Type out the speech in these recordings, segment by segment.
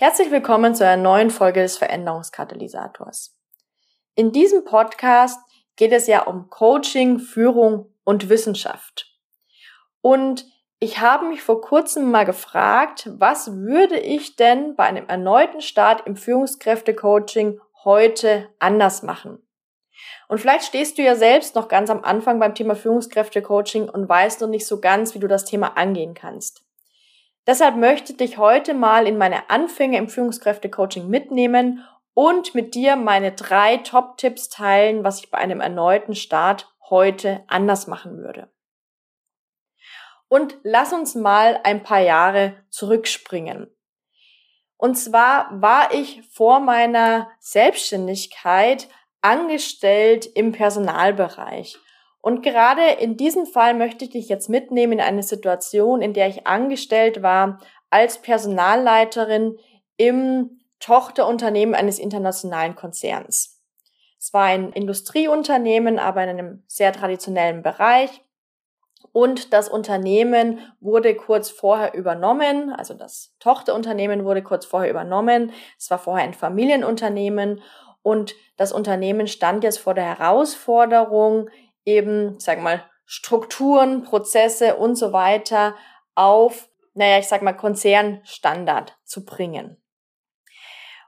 Herzlich willkommen zu einer neuen Folge des Veränderungskatalysators. In diesem Podcast geht es ja um Coaching, Führung und Wissenschaft. Und ich habe mich vor kurzem mal gefragt, was würde ich denn bei einem erneuten Start im Führungskräftecoaching heute anders machen? Und vielleicht stehst du ja selbst noch ganz am Anfang beim Thema Führungskräftecoaching und weißt noch nicht so ganz, wie du das Thema angehen kannst. Deshalb möchte ich dich heute mal in meine Anfänge im Führungskräfte-Coaching mitnehmen und mit dir meine drei Top-Tipps teilen, was ich bei einem erneuten Start heute anders machen würde. Und lass uns mal ein paar Jahre zurückspringen. Und zwar war ich vor meiner Selbstständigkeit angestellt im Personalbereich. Und gerade in diesem Fall möchte ich dich jetzt mitnehmen in eine Situation, in der ich angestellt war als Personalleiterin im Tochterunternehmen eines internationalen Konzerns. Es war ein Industrieunternehmen, aber in einem sehr traditionellen Bereich. Und das Unternehmen wurde kurz vorher übernommen, also das Tochterunternehmen wurde kurz vorher übernommen. Es war vorher ein Familienunternehmen und das Unternehmen stand jetzt vor der Herausforderung, eben, sag mal, Strukturen, Prozesse und so weiter auf, naja, ich sag mal, Konzernstandard zu bringen.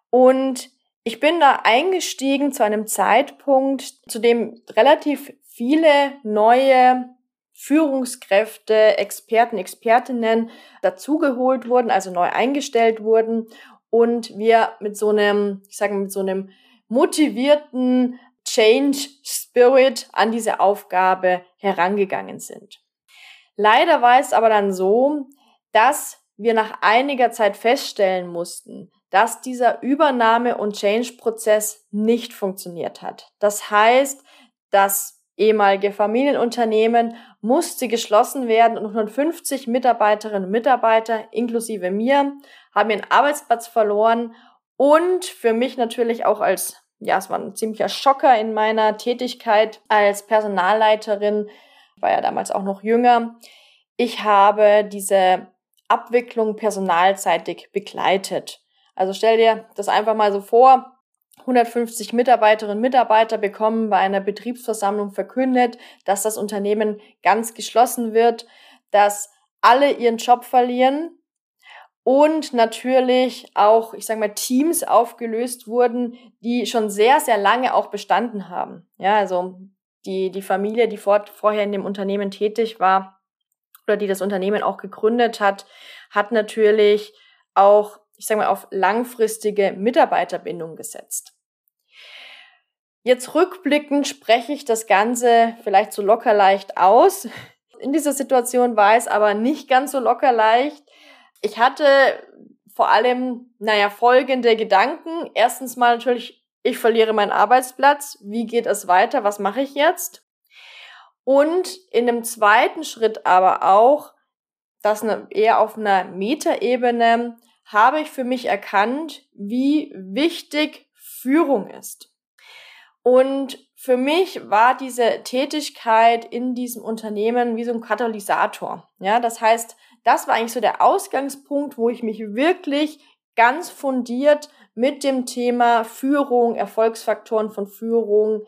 Und ich bin da eingestiegen zu einem Zeitpunkt, zu dem relativ viele neue Führungskräfte, Experten, Expertinnen dazugeholt wurden, also neu eingestellt wurden und wir mit so einem, ich sage mal, mit so einem motivierten Change Spirit an diese Aufgabe herangegangen sind. Leider war es aber dann so, dass wir nach einiger Zeit feststellen mussten, dass dieser Übernahme- und Change-Prozess nicht funktioniert hat. Das heißt, das ehemalige Familienunternehmen musste geschlossen werden und 150 Mitarbeiterinnen und Mitarbeiter, inklusive mir, haben ihren Arbeitsplatz verloren und für mich natürlich auch als ja, es war ein ziemlicher Schocker in meiner Tätigkeit als Personalleiterin. Ich war ja damals auch noch jünger. Ich habe diese Abwicklung personalseitig begleitet. Also stell dir das einfach mal so vor. 150 Mitarbeiterinnen und Mitarbeiter bekommen bei einer Betriebsversammlung verkündet, dass das Unternehmen ganz geschlossen wird, dass alle ihren Job verlieren, und natürlich auch, ich sage mal, Teams aufgelöst wurden, die schon sehr, sehr lange auch bestanden haben. Ja, also die, die Familie, die fort, vorher in dem Unternehmen tätig war oder die das Unternehmen auch gegründet hat, hat natürlich auch, ich sage mal, auf langfristige Mitarbeiterbindung gesetzt. Jetzt rückblickend spreche ich das Ganze vielleicht so locker leicht aus. In dieser Situation war es aber nicht ganz so locker leicht, ich hatte vor allem, naja, folgende Gedanken. Erstens mal natürlich, ich verliere meinen Arbeitsplatz. Wie geht es weiter? Was mache ich jetzt? Und in dem zweiten Schritt aber auch, das eher auf einer Metaebene, habe ich für mich erkannt, wie wichtig Führung ist. Und für mich war diese Tätigkeit in diesem Unternehmen wie so ein Katalysator. Ja, das heißt, das war eigentlich so der Ausgangspunkt, wo ich mich wirklich ganz fundiert mit dem Thema Führung, Erfolgsfaktoren von Führung,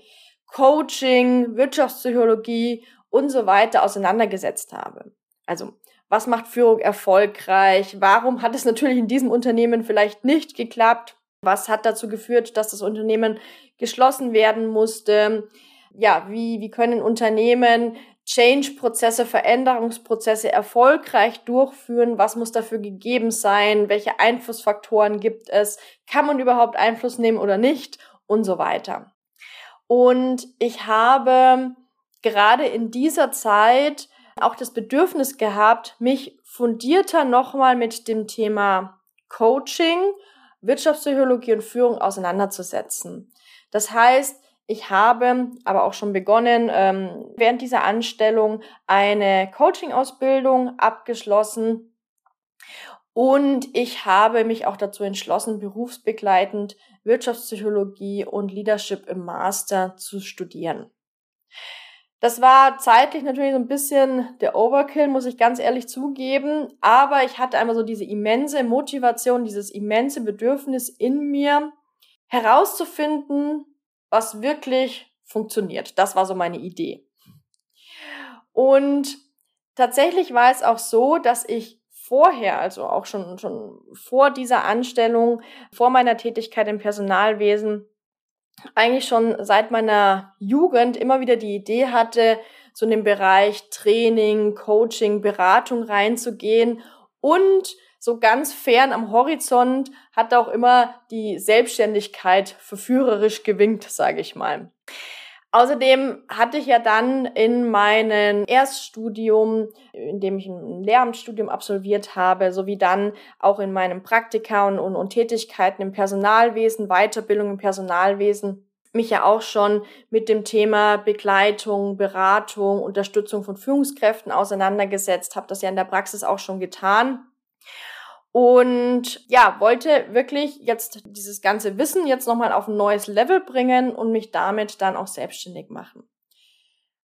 Coaching, Wirtschaftspsychologie und so weiter auseinandergesetzt habe. Also, was macht Führung erfolgreich? Warum hat es natürlich in diesem Unternehmen vielleicht nicht geklappt? Was hat dazu geführt, dass das Unternehmen geschlossen werden musste? Ja, wie, wie können Unternehmen Change-Prozesse, Veränderungsprozesse erfolgreich durchführen? Was muss dafür gegeben sein? Welche Einflussfaktoren gibt es? Kann man überhaupt Einfluss nehmen oder nicht? Und so weiter. Und ich habe gerade in dieser Zeit auch das Bedürfnis gehabt, mich fundierter nochmal mit dem Thema Coaching, Wirtschaftspsychologie und Führung auseinanderzusetzen. Das heißt, ich habe aber auch schon begonnen, ähm, während dieser Anstellung eine Coaching-Ausbildung abgeschlossen und ich habe mich auch dazu entschlossen, berufsbegleitend Wirtschaftspsychologie und Leadership im Master zu studieren. Das war zeitlich natürlich so ein bisschen der Overkill, muss ich ganz ehrlich zugeben. Aber ich hatte einmal so diese immense Motivation, dieses immense Bedürfnis in mir, herauszufinden, was wirklich funktioniert. Das war so meine Idee. Und tatsächlich war es auch so, dass ich vorher, also auch schon, schon vor dieser Anstellung, vor meiner Tätigkeit im Personalwesen, eigentlich schon seit meiner Jugend immer wieder die Idee hatte, so in den Bereich Training, Coaching, Beratung reinzugehen und so ganz fern am Horizont hat auch immer die Selbstständigkeit verführerisch gewinkt, sage ich mal. Außerdem hatte ich ja dann in meinem Erststudium, in dem ich ein Lehramtsstudium absolviert habe, sowie dann auch in meinem Praktika und, und, und Tätigkeiten im Personalwesen, Weiterbildung im Personalwesen, mich ja auch schon mit dem Thema Begleitung, Beratung, Unterstützung von Führungskräften auseinandergesetzt, habe das ja in der Praxis auch schon getan und ja, wollte wirklich jetzt dieses ganze Wissen jetzt nochmal auf ein neues Level bringen und mich damit dann auch selbstständig machen.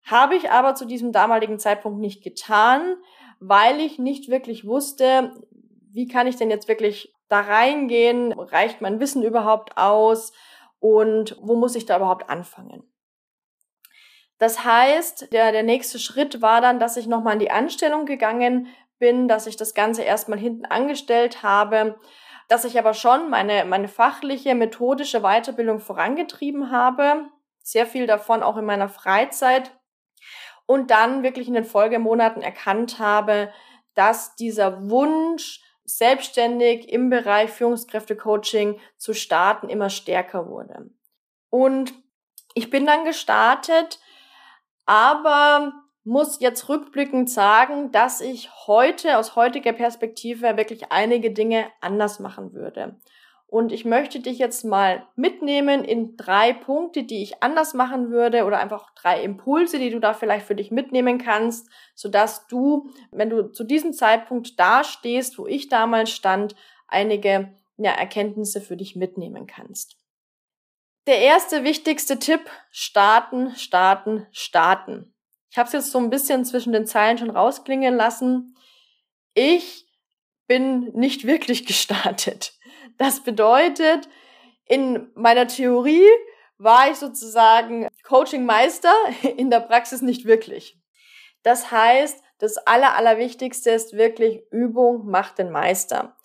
Habe ich aber zu diesem damaligen Zeitpunkt nicht getan, weil ich nicht wirklich wusste, wie kann ich denn jetzt wirklich da reingehen? Reicht mein Wissen überhaupt aus? Und wo muss ich da überhaupt anfangen? Das heißt, der, der nächste Schritt war dann, dass ich nochmal in die Anstellung gegangen bin, dass ich das Ganze erstmal hinten angestellt habe, dass ich aber schon meine, meine fachliche, methodische Weiterbildung vorangetrieben habe, sehr viel davon auch in meiner Freizeit und dann wirklich in den Folgemonaten erkannt habe, dass dieser Wunsch, selbstständig im Bereich Führungskräftecoaching zu starten, immer stärker wurde. Und ich bin dann gestartet, aber muss jetzt rückblickend sagen, dass ich heute aus heutiger Perspektive wirklich einige Dinge anders machen würde. Und ich möchte dich jetzt mal mitnehmen in drei Punkte, die ich anders machen würde oder einfach drei Impulse, die du da vielleicht für dich mitnehmen kannst, sodass du, wenn du zu diesem Zeitpunkt da stehst, wo ich damals stand, einige ja, Erkenntnisse für dich mitnehmen kannst. Der erste wichtigste Tipp, starten, starten, starten. Ich habe es jetzt so ein bisschen zwischen den Zeilen schon rausklingen lassen. Ich bin nicht wirklich gestartet. Das bedeutet, in meiner Theorie war ich sozusagen Coaching-Meister, in der Praxis nicht wirklich. Das heißt, das Aller, Allerwichtigste ist wirklich Übung macht den Meister.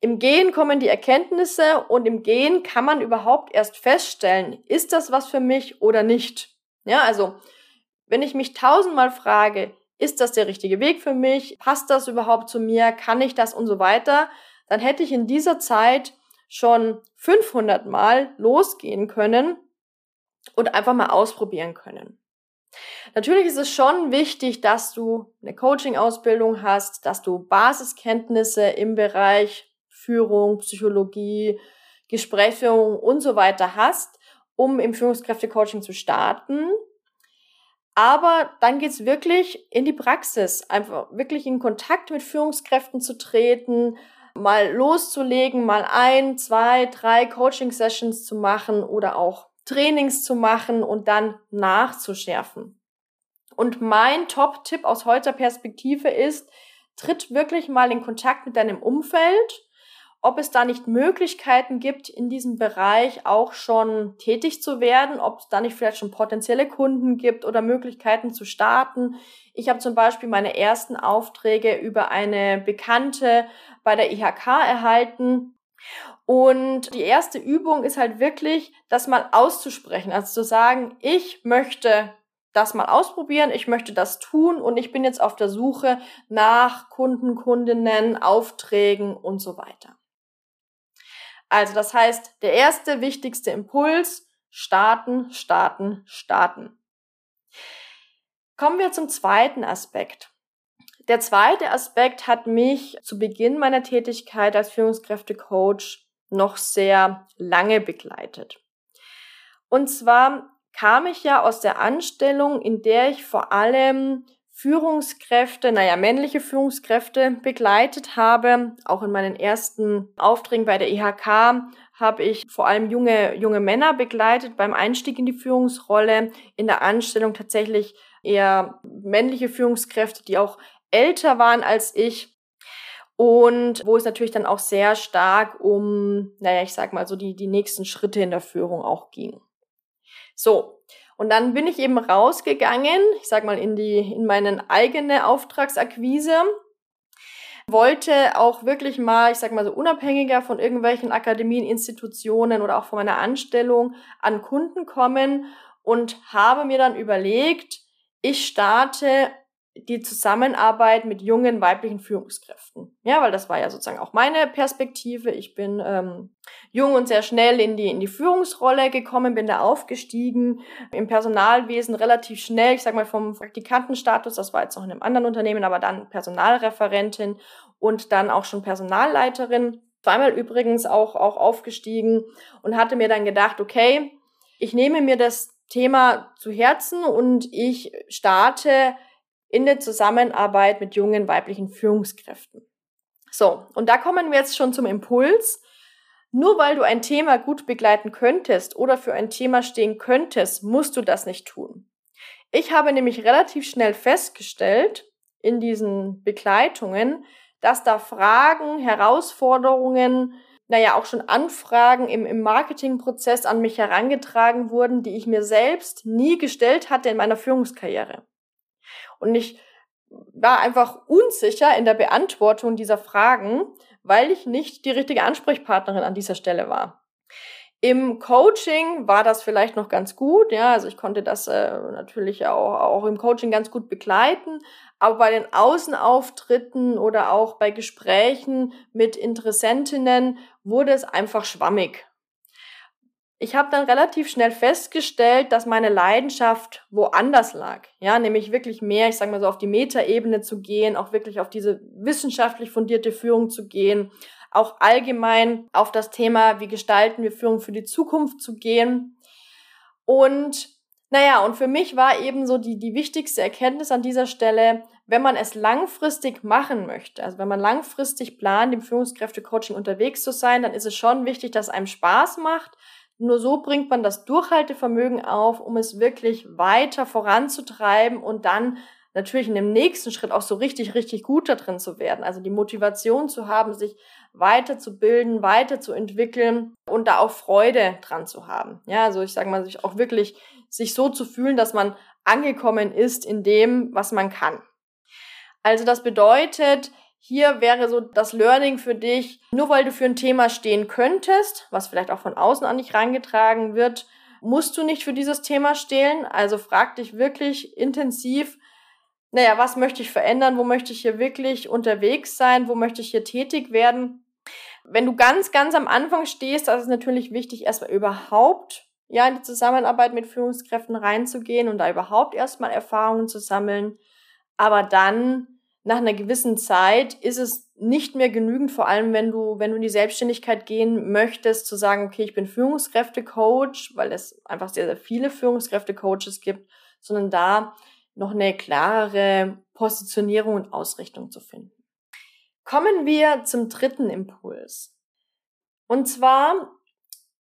Im Gehen kommen die Erkenntnisse und im Gehen kann man überhaupt erst feststellen, ist das was für mich oder nicht. Ja, also wenn ich mich tausendmal frage, ist das der richtige Weg für mich? Passt das überhaupt zu mir? Kann ich das und so weiter? Dann hätte ich in dieser Zeit schon 500 Mal losgehen können und einfach mal ausprobieren können. Natürlich ist es schon wichtig, dass du eine Coaching-Ausbildung hast, dass du Basiskenntnisse im Bereich Führung, Psychologie, Gesprächsführung und so weiter hast, um im Führungskräfte-Coaching zu starten. Aber dann geht's wirklich in die Praxis, einfach wirklich in Kontakt mit Führungskräften zu treten, mal loszulegen, mal ein, zwei, drei Coaching-Sessions zu machen oder auch Trainings zu machen und dann nachzuschärfen. Und mein Top-Tipp aus heutiger Perspektive ist, tritt wirklich mal in Kontakt mit deinem Umfeld ob es da nicht Möglichkeiten gibt, in diesem Bereich auch schon tätig zu werden, ob es da nicht vielleicht schon potenzielle Kunden gibt oder Möglichkeiten zu starten. Ich habe zum Beispiel meine ersten Aufträge über eine Bekannte bei der IHK erhalten. Und die erste Übung ist halt wirklich, das mal auszusprechen, also zu sagen, ich möchte das mal ausprobieren, ich möchte das tun und ich bin jetzt auf der Suche nach Kunden, Kundinnen, Aufträgen und so weiter. Also das heißt, der erste wichtigste Impuls, starten, starten, starten. Kommen wir zum zweiten Aspekt. Der zweite Aspekt hat mich zu Beginn meiner Tätigkeit als Führungskräftecoach noch sehr lange begleitet. Und zwar kam ich ja aus der Anstellung, in der ich vor allem Führungskräfte, naja, männliche Führungskräfte begleitet habe. Auch in meinen ersten Aufträgen bei der IHK habe ich vor allem junge, junge Männer begleitet beim Einstieg in die Führungsrolle. In der Anstellung tatsächlich eher männliche Führungskräfte, die auch älter waren als ich. Und wo es natürlich dann auch sehr stark um, naja, ich sag mal so die, die nächsten Schritte in der Führung auch ging. So. Und dann bin ich eben rausgegangen, ich sag mal in die, in meine eigene Auftragsakquise, wollte auch wirklich mal, ich sag mal so unabhängiger von irgendwelchen Akademien, Institutionen oder auch von meiner Anstellung an Kunden kommen und habe mir dann überlegt, ich starte die Zusammenarbeit mit jungen weiblichen Führungskräften. Ja, weil das war ja sozusagen auch meine Perspektive. Ich bin ähm, jung und sehr schnell in die, in die Führungsrolle gekommen, bin da aufgestiegen, im Personalwesen relativ schnell, ich sag mal vom Praktikantenstatus, das war jetzt noch in einem anderen Unternehmen, aber dann Personalreferentin und dann auch schon Personalleiterin. Zweimal übrigens auch, auch aufgestiegen und hatte mir dann gedacht, okay, ich nehme mir das Thema zu Herzen und ich starte in der Zusammenarbeit mit jungen weiblichen Führungskräften. So, und da kommen wir jetzt schon zum Impuls. Nur weil du ein Thema gut begleiten könntest oder für ein Thema stehen könntest, musst du das nicht tun. Ich habe nämlich relativ schnell festgestellt in diesen Begleitungen, dass da Fragen, Herausforderungen, naja, auch schon Anfragen im, im Marketingprozess an mich herangetragen wurden, die ich mir selbst nie gestellt hatte in meiner Führungskarriere. Und ich war einfach unsicher in der Beantwortung dieser Fragen, weil ich nicht die richtige Ansprechpartnerin an dieser Stelle war. Im Coaching war das vielleicht noch ganz gut, ja, also ich konnte das äh, natürlich auch, auch im Coaching ganz gut begleiten, aber bei den Außenauftritten oder auch bei Gesprächen mit Interessentinnen wurde es einfach schwammig ich habe dann relativ schnell festgestellt, dass meine Leidenschaft woanders lag. Ja, nämlich wirklich mehr, ich sage mal so, auf die Metaebene zu gehen, auch wirklich auf diese wissenschaftlich fundierte Führung zu gehen, auch allgemein auf das Thema, wie gestalten wir Führung für die Zukunft zu gehen. Und naja, und für mich war eben so die, die wichtigste Erkenntnis an dieser Stelle, wenn man es langfristig machen möchte, also wenn man langfristig plant, im Führungskräftecoaching unterwegs zu sein, dann ist es schon wichtig, dass einem Spaß macht, nur so bringt man das Durchhaltevermögen auf, um es wirklich weiter voranzutreiben und dann natürlich in dem nächsten Schritt auch so richtig, richtig gut da drin zu werden. Also die Motivation zu haben, sich weiterzubilden, weiterzuentwickeln und da auch Freude dran zu haben. Ja, also ich sage mal, sich auch wirklich sich so zu fühlen, dass man angekommen ist in dem, was man kann. Also das bedeutet, hier wäre so das Learning für dich, nur weil du für ein Thema stehen könntest, was vielleicht auch von außen an dich reingetragen wird, musst du nicht für dieses Thema stehen. Also frag dich wirklich intensiv, naja, was möchte ich verändern? Wo möchte ich hier wirklich unterwegs sein? Wo möchte ich hier tätig werden? Wenn du ganz, ganz am Anfang stehst, ist es natürlich wichtig, erstmal überhaupt ja in die Zusammenarbeit mit Führungskräften reinzugehen und da überhaupt erstmal Erfahrungen zu sammeln. Aber dann nach einer gewissen Zeit ist es nicht mehr genügend, vor allem wenn du, wenn du in die Selbstständigkeit gehen möchtest, zu sagen, okay, ich bin Führungskräftecoach, weil es einfach sehr, sehr viele Führungskräftecoaches gibt, sondern da noch eine klarere Positionierung und Ausrichtung zu finden. Kommen wir zum dritten Impuls. Und zwar,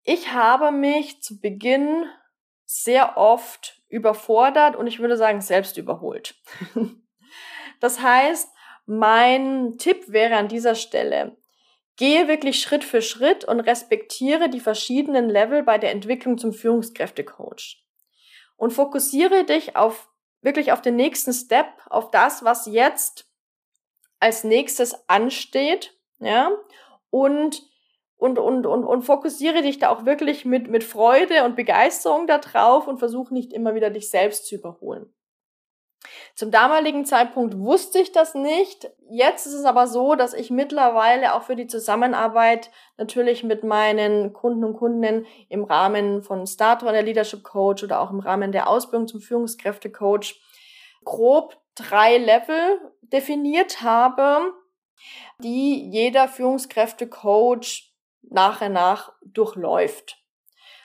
ich habe mich zu Beginn sehr oft überfordert und ich würde sagen selbst überholt. Das heißt, mein Tipp wäre an dieser Stelle, gehe wirklich Schritt für Schritt und respektiere die verschiedenen Level bei der Entwicklung zum Führungskräftecoach. Und fokussiere dich auf wirklich auf den nächsten Step, auf das, was jetzt als nächstes ansteht, ja, und und, und, und, und fokussiere dich da auch wirklich mit, mit Freude und Begeisterung da drauf und versuche nicht immer wieder dich selbst zu überholen. Zum damaligen Zeitpunkt wusste ich das nicht. Jetzt ist es aber so, dass ich mittlerweile auch für die Zusammenarbeit natürlich mit meinen Kunden und Kundinnen im Rahmen von Starter der Leadership Coach oder auch im Rahmen der Ausbildung zum Führungskräftecoach grob drei Level definiert habe, die jeder Führungskräftecoach nach und nach durchläuft.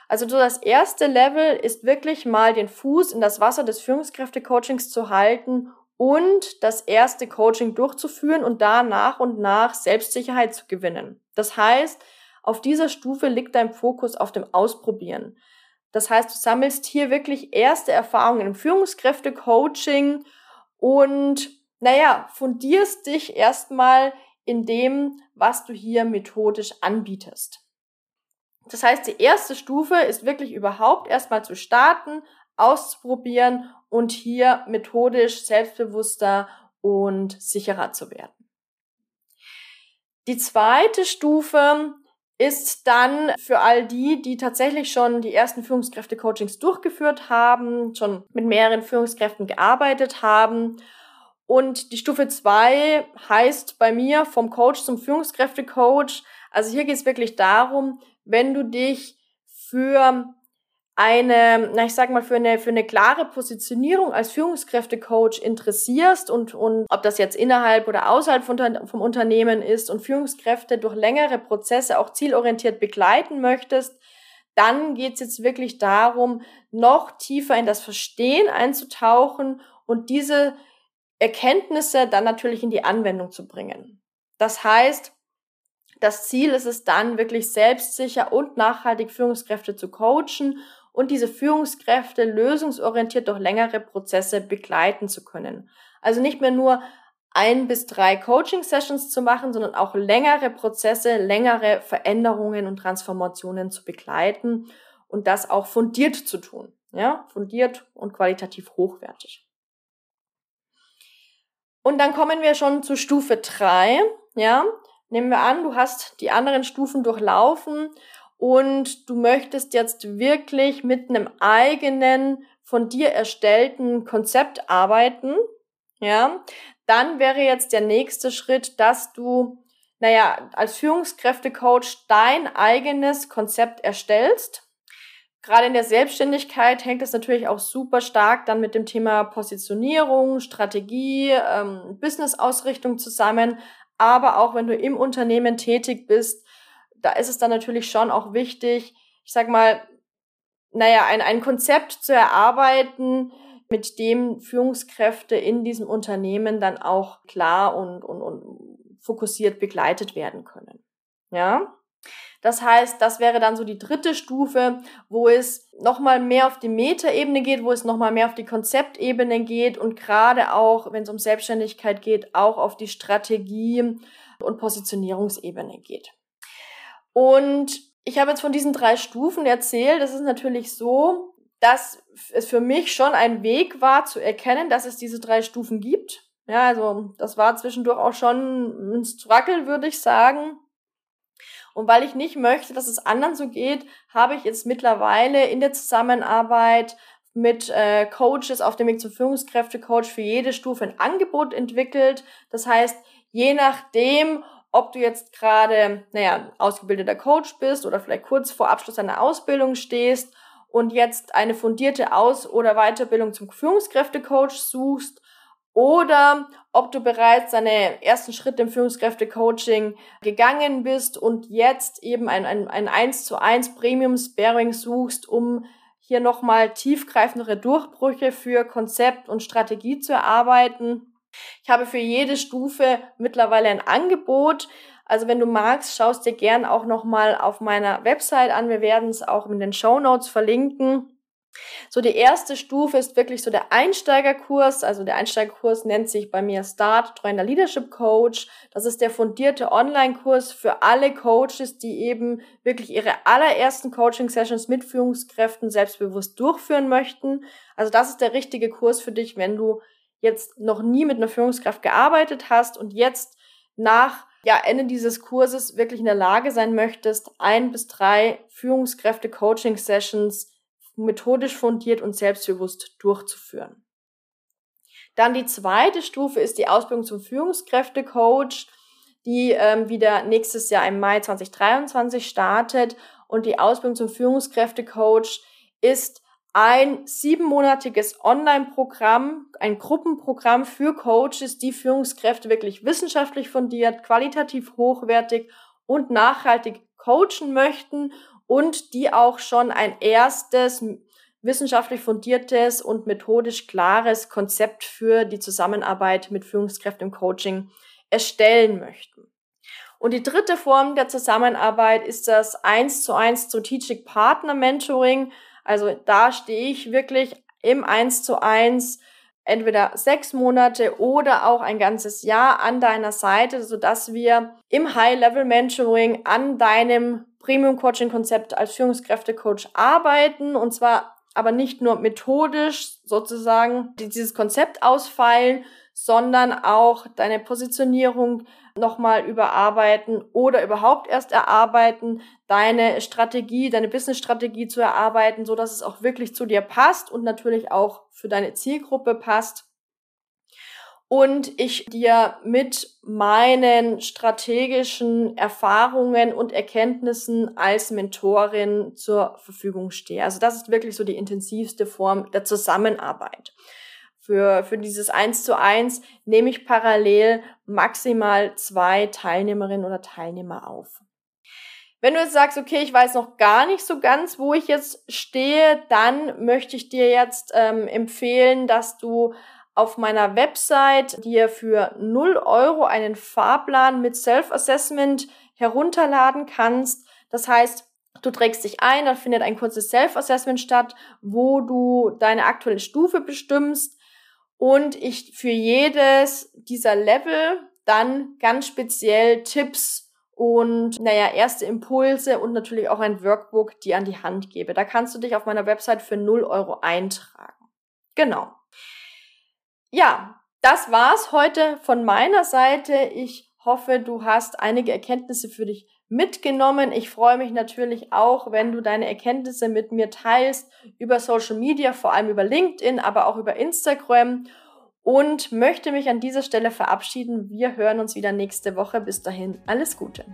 Also so das erste Level ist wirklich mal den Fuß in das Wasser des Führungskräftecoachings zu halten und das erste Coaching durchzuführen und da nach und nach Selbstsicherheit zu gewinnen. Das heißt, auf dieser Stufe liegt dein Fokus auf dem Ausprobieren. Das heißt, du sammelst hier wirklich erste Erfahrungen im Führungskräftecoaching und, naja, fundierst dich erstmal in dem, was du hier methodisch anbietest. Das heißt, die erste Stufe ist wirklich überhaupt erstmal zu starten, auszuprobieren und hier methodisch selbstbewusster und sicherer zu werden. Die zweite Stufe ist dann für all die, die tatsächlich schon die ersten Führungskräfte-Coachings durchgeführt haben, schon mit mehreren Führungskräften gearbeitet haben. Und die Stufe zwei heißt bei mir vom Coach zum Führungskräfte-Coach. Also hier geht es wirklich darum, wenn du dich für eine, na ich sag mal, für eine, für eine klare Positionierung als Führungskräftecoach interessierst und, und ob das jetzt innerhalb oder außerhalb von, vom Unternehmen ist und Führungskräfte durch längere Prozesse auch zielorientiert begleiten möchtest, dann geht's jetzt wirklich darum, noch tiefer in das Verstehen einzutauchen und diese Erkenntnisse dann natürlich in die Anwendung zu bringen. Das heißt, das Ziel ist es dann, wirklich selbstsicher und nachhaltig Führungskräfte zu coachen und diese Führungskräfte lösungsorientiert durch längere Prozesse begleiten zu können. Also nicht mehr nur ein bis drei Coaching-Sessions zu machen, sondern auch längere Prozesse, längere Veränderungen und Transformationen zu begleiten und das auch fundiert zu tun. Ja, fundiert und qualitativ hochwertig. Und dann kommen wir schon zu Stufe drei. Ja, nehmen wir an, du hast die anderen Stufen durchlaufen und du möchtest jetzt wirklich mit einem eigenen von dir erstellten Konzept arbeiten, ja, dann wäre jetzt der nächste Schritt, dass du, naja, als Führungskräftecoach dein eigenes Konzept erstellst. Gerade in der Selbstständigkeit hängt es natürlich auch super stark dann mit dem Thema Positionierung, Strategie, ähm, Business-Ausrichtung zusammen. Aber auch wenn du im Unternehmen tätig bist, da ist es dann natürlich schon auch wichtig, ich sag mal, naja, ein, ein Konzept zu erarbeiten, mit dem Führungskräfte in diesem Unternehmen dann auch klar und, und, und fokussiert begleitet werden können. Ja? Das heißt, das wäre dann so die dritte Stufe, wo es nochmal mehr auf die Metaebene geht, wo es nochmal mehr auf die Konzeptebene geht und gerade auch, wenn es um Selbstständigkeit geht, auch auf die Strategie und Positionierungsebene geht. Und ich habe jetzt von diesen drei Stufen erzählt. Das ist natürlich so, dass es für mich schon ein Weg war zu erkennen, dass es diese drei Stufen gibt. Ja, also das war zwischendurch auch schon ein Struggle, würde ich sagen. Und weil ich nicht möchte, dass es anderen so geht, habe ich jetzt mittlerweile in der Zusammenarbeit mit äh, Coaches auf dem Weg zum Führungskräftecoach für jede Stufe ein Angebot entwickelt. Das heißt, je nachdem, ob du jetzt gerade, naja, ausgebildeter Coach bist oder vielleicht kurz vor Abschluss deiner Ausbildung stehst und jetzt eine fundierte Aus- oder Weiterbildung zum Führungskräftecoach suchst oder ob du bereits deine ersten Schritte im Führungskräftecoaching gegangen bist und jetzt eben ein, ein, ein 1 zu 1 Premium Sparing suchst, um hier nochmal tiefgreifendere Durchbrüche für Konzept und Strategie zu erarbeiten ich habe für jede Stufe mittlerweile ein Angebot. Also wenn du magst, schaust dir gern auch nochmal auf meiner Website an. Wir werden es auch in den Show Notes verlinken. So, die erste Stufe ist wirklich so der Einsteigerkurs. Also der Einsteigerkurs nennt sich bei mir Start Trainer Leadership Coach. Das ist der fundierte Online-Kurs für alle Coaches, die eben wirklich ihre allerersten Coaching-Sessions mit Führungskräften selbstbewusst durchführen möchten. Also das ist der richtige Kurs für dich, wenn du jetzt noch nie mit einer Führungskraft gearbeitet hast und jetzt nach ja, Ende dieses Kurses wirklich in der Lage sein möchtest, ein bis drei Führungskräfte-Coaching-Sessions methodisch fundiert und selbstbewusst durchzuführen. Dann die zweite Stufe ist die Ausbildung zum Führungskräfte-Coach, die ähm, wieder nächstes Jahr im Mai 2023 startet. Und die Ausbildung zum Führungskräfte-Coach ist ein siebenmonatiges Online-Programm, ein Gruppenprogramm für Coaches, die Führungskräfte wirklich wissenschaftlich fundiert, qualitativ hochwertig und nachhaltig coachen möchten und die auch schon ein erstes wissenschaftlich fundiertes und methodisch klares Konzept für die Zusammenarbeit mit Führungskräften im Coaching erstellen möchten. Und die dritte Form der Zusammenarbeit ist das 1 zu 1 Strategic Partner Mentoring. Also da stehe ich wirklich im 1 zu 1 entweder sechs Monate oder auch ein ganzes Jahr an deiner Seite, so dass wir im High-Level-Mentoring an deinem Premium-Coaching-Konzept als Führungskräfte-Coach arbeiten und zwar aber nicht nur methodisch sozusagen dieses Konzept ausfeilen, sondern auch deine Positionierung nochmal überarbeiten oder überhaupt erst erarbeiten, deine Strategie, deine Business-Strategie zu erarbeiten, so dass es auch wirklich zu dir passt und natürlich auch für deine Zielgruppe passt. Und ich dir mit meinen strategischen Erfahrungen und Erkenntnissen als Mentorin zur Verfügung stehe. Also das ist wirklich so die intensivste Form der Zusammenarbeit für, für dieses Eins zu eins nehme ich parallel maximal zwei Teilnehmerinnen oder Teilnehmer auf. Wenn du jetzt sagst, okay, ich weiß noch gar nicht so ganz, wo ich jetzt stehe, dann möchte ich dir jetzt ähm, empfehlen, dass du auf meiner Website dir für 0 Euro einen Fahrplan mit Self-Assessment herunterladen kannst. Das heißt, du trägst dich ein, dann findet ein kurzes Self-Assessment statt, wo du deine aktuelle Stufe bestimmst, und ich für jedes dieser Level dann ganz speziell Tipps und naja, erste Impulse und natürlich auch ein Workbook, die an die Hand gebe. Da kannst du dich auf meiner Website für 0 Euro eintragen. Genau. Ja, das war's heute von meiner Seite. Ich hoffe, du hast einige Erkenntnisse für dich mitgenommen. Ich freue mich natürlich auch, wenn du deine Erkenntnisse mit mir teilst über Social Media, vor allem über LinkedIn, aber auch über Instagram und möchte mich an dieser Stelle verabschieden. Wir hören uns wieder nächste Woche. Bis dahin, alles Gute.